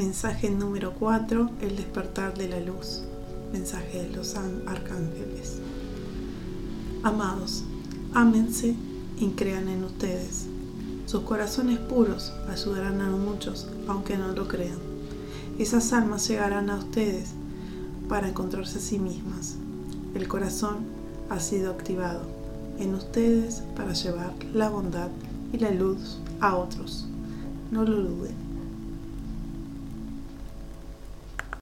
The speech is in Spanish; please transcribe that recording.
Mensaje número 4, el despertar de la luz. Mensaje de los arcángeles. Amados, ámense y crean en ustedes. Sus corazones puros ayudarán a muchos, aunque no lo crean. Esas almas llegarán a ustedes para encontrarse a sí mismas. El corazón ha sido activado en ustedes para llevar la bondad y la luz a otros. No lo duden.